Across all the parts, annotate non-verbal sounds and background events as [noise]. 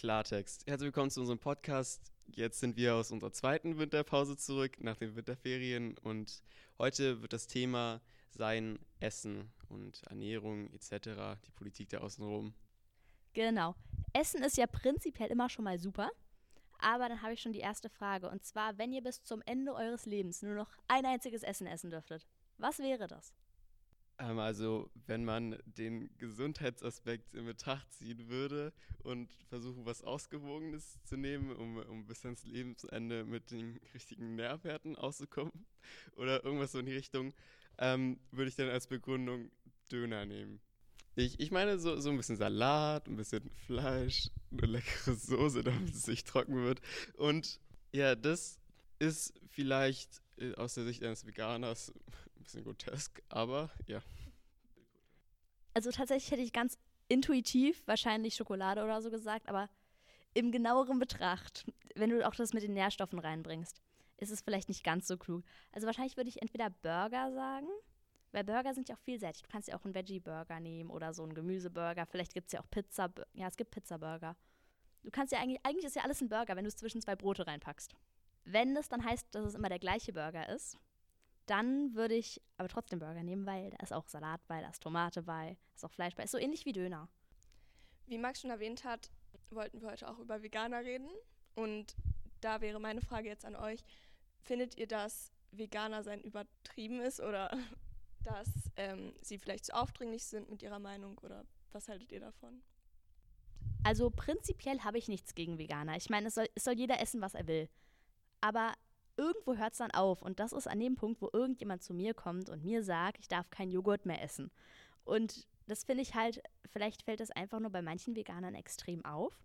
Klartext. Herzlich willkommen zu unserem Podcast. Jetzt sind wir aus unserer zweiten Winterpause zurück nach den Winterferien und heute wird das Thema sein Essen und Ernährung etc., die Politik der Außenrum. Genau. Essen ist ja prinzipiell immer schon mal super. Aber dann habe ich schon die erste Frage. Und zwar, wenn ihr bis zum Ende eures Lebens nur noch ein einziges Essen essen dürftet, was wäre das? Ähm, also, wenn man den Gesundheitsaspekt in Betracht ziehen würde und versuchen, was Ausgewogenes zu nehmen, um, um bis ans Lebensende mit den richtigen Nährwerten auszukommen [laughs] oder irgendwas so in die Richtung, ähm, würde ich dann als Begründung Döner nehmen. Ich, ich meine, so, so ein bisschen Salat, ein bisschen Fleisch, eine leckere Soße, [laughs] damit es nicht trocken wird. Und ja, das ist vielleicht äh, aus der Sicht eines Veganers ein bisschen grotesk, aber ja. Also tatsächlich hätte ich ganz intuitiv wahrscheinlich Schokolade oder so gesagt, aber im genaueren Betracht, wenn du auch das mit den Nährstoffen reinbringst, ist es vielleicht nicht ganz so klug. Also wahrscheinlich würde ich entweder Burger sagen, weil Burger sind ja auch vielseitig. Du kannst ja auch einen Veggie-Burger nehmen oder so einen Gemüseburger. Vielleicht gibt es ja auch Pizza. Ja, es gibt Pizza-Burger. Du kannst ja eigentlich, eigentlich ist ja alles ein Burger, wenn du es zwischen zwei Brote reinpackst. Wenn es dann heißt, dass es immer der gleiche Burger ist, dann würde ich aber trotzdem Burger nehmen, weil da ist auch Salat bei, da ist Tomate bei, da ist auch Fleisch bei. Ist so ähnlich wie Döner. Wie Max schon erwähnt hat, wollten wir heute auch über Veganer reden. Und da wäre meine Frage jetzt an euch: Findet ihr, dass Veganer sein übertrieben ist oder [laughs] dass ähm, sie vielleicht zu aufdringlich sind mit ihrer Meinung oder was haltet ihr davon? Also prinzipiell habe ich nichts gegen Veganer. Ich meine, es soll, es soll jeder essen, was er will. Aber irgendwo hört es dann auf. Und das ist an dem Punkt, wo irgendjemand zu mir kommt und mir sagt, ich darf keinen Joghurt mehr essen. Und das finde ich halt, vielleicht fällt das einfach nur bei manchen Veganern extrem auf.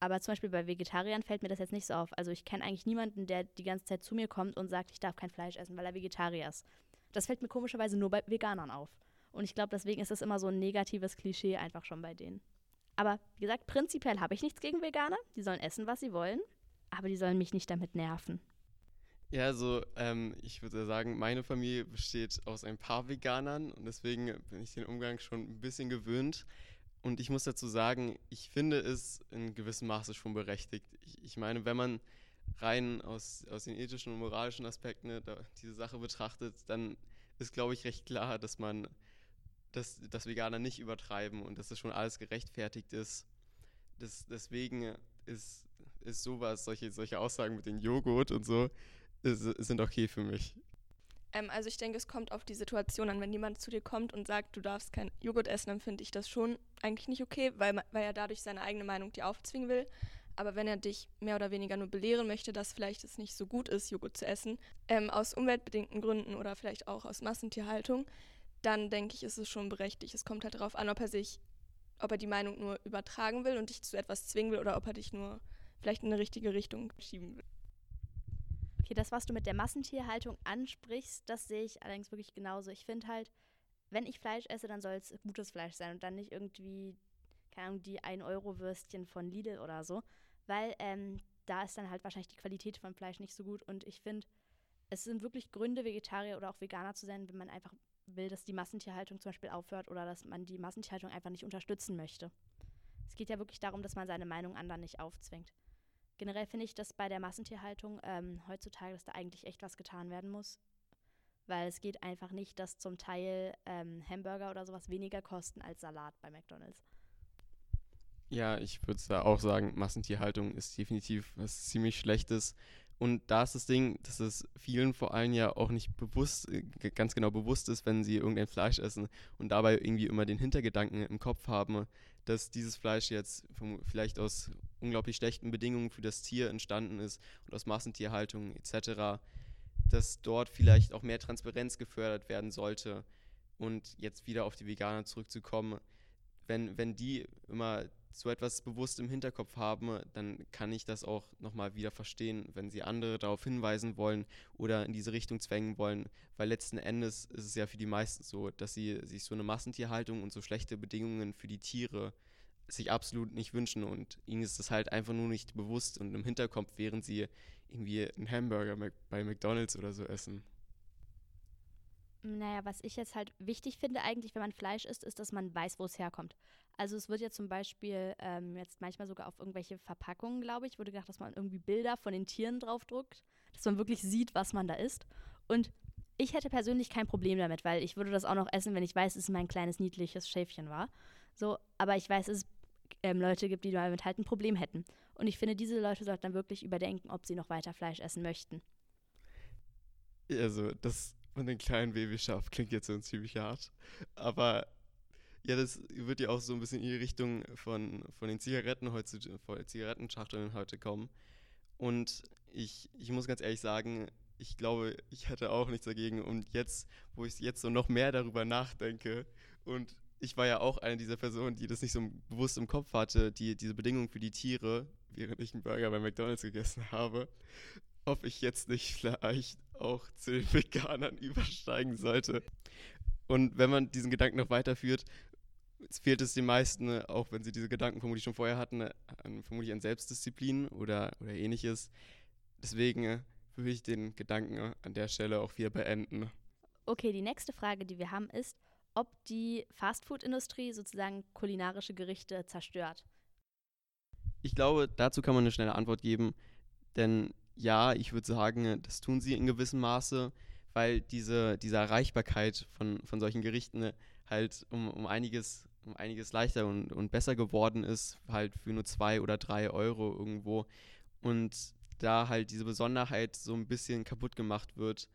Aber zum Beispiel bei Vegetariern fällt mir das jetzt nicht so auf. Also ich kenne eigentlich niemanden, der die ganze Zeit zu mir kommt und sagt, ich darf kein Fleisch essen, weil er Vegetarier ist. Das fällt mir komischerweise nur bei Veganern auf. Und ich glaube, deswegen ist das immer so ein negatives Klischee einfach schon bei denen. Aber wie gesagt, prinzipiell habe ich nichts gegen Veganer. Die sollen essen, was sie wollen. Aber die sollen mich nicht damit nerven. Ja, also ähm, ich würde sagen, meine Familie besteht aus ein paar Veganern und deswegen bin ich den Umgang schon ein bisschen gewöhnt. Und ich muss dazu sagen, ich finde es in gewissem Maße schon berechtigt. Ich, ich meine, wenn man rein aus, aus den ethischen und moralischen Aspekten ne, diese Sache betrachtet, dann ist, glaube ich, recht klar, dass man, dass, dass Veganer nicht übertreiben und dass das schon alles gerechtfertigt ist. Das, deswegen ist, ist sowas, solche, solche Aussagen mit dem Joghurt und so, sind okay für mich. Ähm, also ich denke, es kommt auf die Situation an. Wenn jemand zu dir kommt und sagt, du darfst kein Joghurt essen, dann finde ich das schon eigentlich nicht okay, weil, weil er dadurch seine eigene Meinung dir aufzwingen will. Aber wenn er dich mehr oder weniger nur belehren möchte, dass vielleicht es nicht so gut ist, Joghurt zu essen, ähm, aus umweltbedingten Gründen oder vielleicht auch aus Massentierhaltung, dann denke ich, ist es schon berechtigt. Es kommt halt darauf an, ob er sich, ob er die Meinung nur übertragen will und dich zu etwas zwingen will oder ob er dich nur vielleicht in eine richtige Richtung schieben will. Okay, das, was du mit der Massentierhaltung ansprichst, das sehe ich allerdings wirklich genauso. Ich finde halt, wenn ich Fleisch esse, dann soll es gutes Fleisch sein und dann nicht irgendwie, keine Ahnung, die 1-Euro-Würstchen von Lidl oder so weil ähm, da ist dann halt wahrscheinlich die Qualität vom Fleisch nicht so gut. Und ich finde, es sind wirklich Gründe, Vegetarier oder auch Veganer zu sein, wenn man einfach will, dass die Massentierhaltung zum Beispiel aufhört oder dass man die Massentierhaltung einfach nicht unterstützen möchte. Es geht ja wirklich darum, dass man seine Meinung anderen nicht aufzwingt. Generell finde ich, dass bei der Massentierhaltung ähm, heutzutage, dass da eigentlich echt was getan werden muss. Weil es geht einfach nicht, dass zum Teil ähm, Hamburger oder sowas weniger kosten als Salat bei McDonalds. Ja, ich würde da auch sagen, Massentierhaltung ist definitiv was ziemlich Schlechtes. Und da ist das Ding, dass es vielen vor allem ja auch nicht bewusst, äh, ganz genau bewusst ist, wenn sie irgendein Fleisch essen und dabei irgendwie immer den Hintergedanken im Kopf haben, dass dieses Fleisch jetzt vielleicht aus unglaublich schlechten Bedingungen für das Tier entstanden ist und aus Massentierhaltung etc., dass dort vielleicht auch mehr Transparenz gefördert werden sollte. Und jetzt wieder auf die Veganer zurückzukommen, wenn, wenn die immer so etwas bewusst im Hinterkopf haben, dann kann ich das auch nochmal wieder verstehen, wenn sie andere darauf hinweisen wollen oder in diese Richtung zwängen wollen, weil letzten Endes ist es ja für die meisten so, dass sie sich so eine Massentierhaltung und so schlechte Bedingungen für die Tiere sich absolut nicht wünschen und ihnen ist das halt einfach nur nicht bewusst und im Hinterkopf, während sie irgendwie einen Hamburger bei McDonald's oder so essen. Naja, was ich jetzt halt wichtig finde eigentlich, wenn man Fleisch isst, ist, dass man weiß, wo es herkommt. Also es wird ja zum Beispiel ähm, jetzt manchmal sogar auf irgendwelche Verpackungen, glaube ich, wurde gedacht, dass man irgendwie Bilder von den Tieren draufdruckt, dass man wirklich sieht, was man da isst. Und ich hätte persönlich kein Problem damit, weil ich würde das auch noch essen, wenn ich weiß, dass es mein kleines, niedliches Schäfchen war. So, aber ich weiß, es ähm, Leute gibt, die damit halt ein Problem hätten. Und ich finde, diese Leute sollten dann wirklich überdenken, ob sie noch weiter Fleisch essen möchten. Also, das von den kleinen Babyschaf klingt jetzt so ziemlich hart. Aber ja, das wird ja auch so ein bisschen in die Richtung von, von den Zigaretten heute, von Zigarettenschachteln heute kommen. Und ich, ich muss ganz ehrlich sagen, ich glaube, ich hätte auch nichts dagegen. Und jetzt, wo ich jetzt so noch mehr darüber nachdenke und ich war ja auch eine dieser Personen, die das nicht so bewusst im Kopf hatte, die diese Bedingungen für die Tiere, während ich einen Burger bei McDonald's gegessen habe, ob ich jetzt nicht vielleicht auch zu den Veganern [laughs] übersteigen sollte. Und wenn man diesen Gedanken noch weiterführt, fehlt es den meisten, auch wenn sie diese Gedanken vermutlich schon vorher hatten, an, vermutlich an Selbstdisziplin oder, oder ähnliches. Deswegen würde ich den Gedanken an der Stelle auch wieder beenden. Okay, die nächste Frage, die wir haben, ist, ob die Fastfood-Industrie sozusagen kulinarische Gerichte zerstört. Ich glaube, dazu kann man eine schnelle Antwort geben, denn ja, ich würde sagen, das tun sie in gewissem Maße, weil diese, diese Erreichbarkeit von, von solchen Gerichten halt um, um einiges um einiges leichter und, und besser geworden ist, halt für nur zwei oder drei Euro irgendwo. Und da halt diese Besonderheit so ein bisschen kaputt gemacht wird.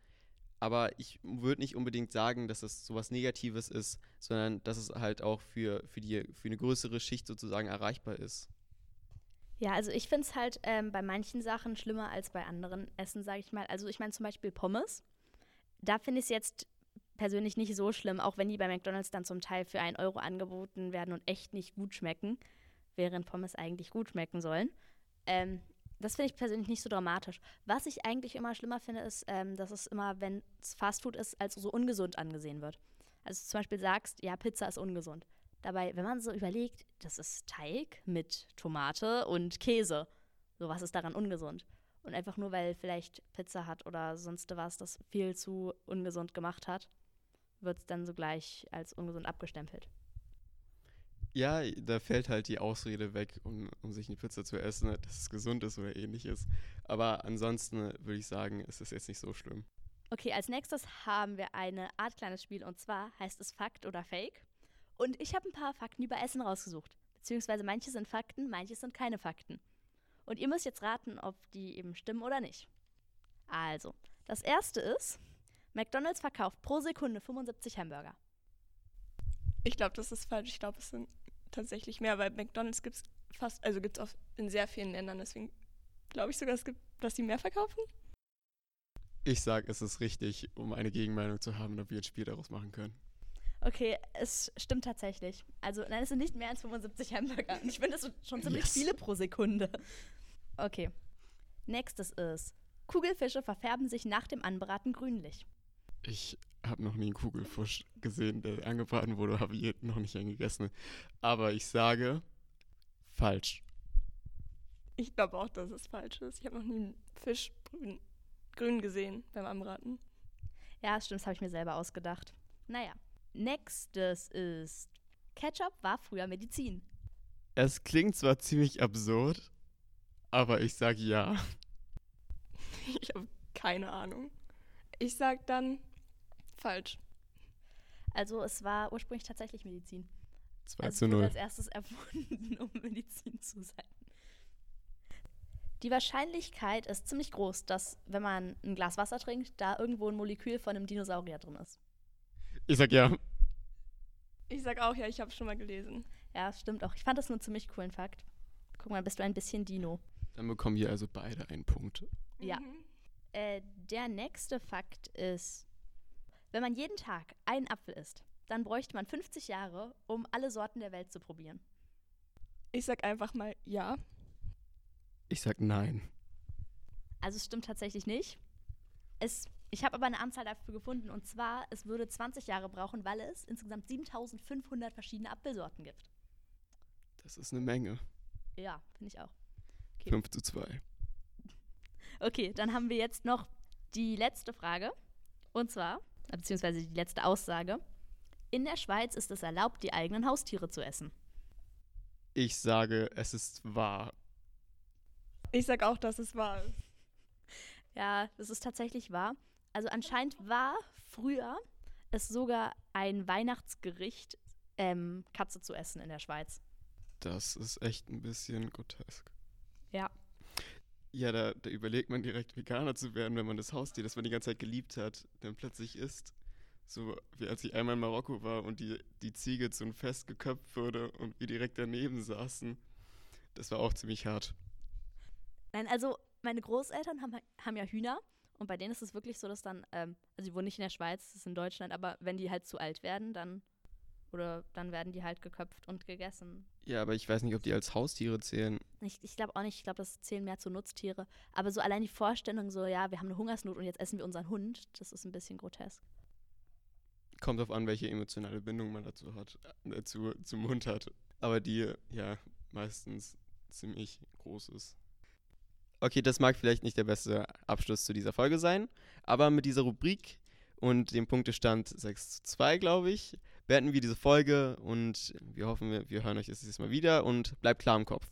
Aber ich würde nicht unbedingt sagen, dass das so was Negatives ist, sondern dass es halt auch für, für, die, für eine größere Schicht sozusagen erreichbar ist. Ja, also ich finde es halt ähm, bei manchen Sachen schlimmer als bei anderen Essen, sage ich mal. Also ich meine zum Beispiel Pommes. Da finde ich es jetzt persönlich nicht so schlimm, auch wenn die bei McDonald's dann zum Teil für einen Euro angeboten werden und echt nicht gut schmecken, während Pommes eigentlich gut schmecken sollen. Ähm, das finde ich persönlich nicht so dramatisch. Was ich eigentlich immer schlimmer finde, ist, ähm, dass es immer, wenn es Fastfood ist, als so ungesund angesehen wird. Also zum Beispiel sagst, ja, Pizza ist ungesund. Dabei, wenn man so überlegt, das ist Teig mit Tomate und Käse. So, was ist daran ungesund? Und einfach nur, weil vielleicht Pizza hat oder sonst was, das viel zu ungesund gemacht hat, wird es dann sogleich als ungesund abgestempelt. Ja, da fällt halt die Ausrede weg, um, um sich eine Pizza zu essen, dass es gesund ist oder ähnliches. Aber ansonsten würde ich sagen, ist es jetzt nicht so schlimm. Okay, als nächstes haben wir eine Art kleines Spiel und zwar heißt es Fakt oder Fake. Und ich habe ein paar Fakten über Essen rausgesucht. Beziehungsweise manche sind Fakten, manche sind keine Fakten. Und ihr müsst jetzt raten, ob die eben stimmen oder nicht. Also, das erste ist, McDonald's verkauft pro Sekunde 75 Hamburger. Ich glaube, das ist falsch. Ich glaube, es sind tatsächlich mehr, weil McDonald's gibt es fast, also gibt es in sehr vielen Ländern. Deswegen glaube ich sogar, es gibt, dass sie mehr verkaufen. Ich sage, es ist richtig, um eine Gegenmeinung zu haben, damit wir ein Spiel daraus machen können. Okay, es stimmt tatsächlich. Also, nein, es sind nicht mehr als 75 Hamburger. Und ich finde, das sind schon ziemlich yes. viele pro Sekunde. Okay. Nächstes ist: Kugelfische verfärben sich nach dem Anbraten grünlich. Ich habe noch nie einen Kugelfisch gesehen, der angebraten wurde, habe ich noch nicht gegessen. Aber ich sage falsch. Ich glaube auch, dass es falsch ist. Ich habe noch nie einen Fisch grün, grün gesehen beim Anbraten. Ja, stimmt, das habe ich mir selber ausgedacht. Naja, Nächstes ist, Ketchup war früher Medizin. Es klingt zwar ziemlich absurd, aber ich sage ja. Ich habe keine Ahnung. Ich sag dann falsch. Also es war ursprünglich tatsächlich Medizin. 2 also zu 0. als erstes [laughs] erfunden, um Medizin zu sein. Die Wahrscheinlichkeit ist ziemlich groß, dass, wenn man ein Glas Wasser trinkt, da irgendwo ein Molekül von einem Dinosaurier drin ist. Ich sag ja. Ich sag auch ja, ich habe schon mal gelesen. Ja, stimmt auch. Ich fand das einen ziemlich coolen Fakt. Guck mal, bist du ein bisschen Dino. Dann bekommen wir also beide einen Punkt. Ja. Mhm. Äh, der nächste Fakt ist, wenn man jeden Tag einen Apfel isst, dann bräuchte man 50 Jahre, um alle Sorten der Welt zu probieren. Ich sag einfach mal ja. Ich sag nein. Also es stimmt tatsächlich nicht. Es ich habe aber eine Anzahl dafür gefunden und zwar, es würde 20 Jahre brauchen, weil es insgesamt 7500 verschiedene Apfelsorten gibt. Das ist eine Menge. Ja, finde ich auch. Okay. 5 zu 2. Okay, dann haben wir jetzt noch die letzte Frage. Und zwar, beziehungsweise die letzte Aussage. In der Schweiz ist es erlaubt, die eigenen Haustiere zu essen. Ich sage, es ist wahr. Ich sag auch, dass es wahr ist. Ja, das ist tatsächlich wahr. Also anscheinend war früher es sogar ein Weihnachtsgericht, ähm, Katze zu essen in der Schweiz. Das ist echt ein bisschen grotesk. Ja. Ja, da, da überlegt man direkt Veganer zu werden, wenn man das Haustier, das man die ganze Zeit geliebt hat, dann plötzlich isst. So wie als ich einmal in Marokko war und die, die Ziege zu einem Fest geköpft wurde und wir direkt daneben saßen. Das war auch ziemlich hart. Nein, also meine Großeltern haben, haben ja Hühner und bei denen ist es wirklich so, dass dann, ähm, also die wohnen nicht in der Schweiz, das ist in Deutschland, aber wenn die halt zu alt werden, dann oder dann werden die halt geköpft und gegessen. Ja, aber ich weiß nicht, ob die als Haustiere zählen. Ich, ich glaube auch nicht, ich glaube, das zählen mehr zu Nutztiere. Aber so allein die Vorstellung, so, ja, wir haben eine Hungersnot und jetzt essen wir unseren Hund, das ist ein bisschen grotesk. Kommt darauf an, welche emotionale Bindung man dazu hat, äh, zu, zum Hund hat. Aber die, ja, meistens ziemlich groß ist. Okay, das mag vielleicht nicht der beste Abschluss zu dieser Folge sein, aber mit dieser Rubrik und dem Punktestand 6 zu 2, glaube ich, beenden wir diese Folge und wir hoffen, wir, hören euch das nächste Mal wieder und bleibt klar im Kopf.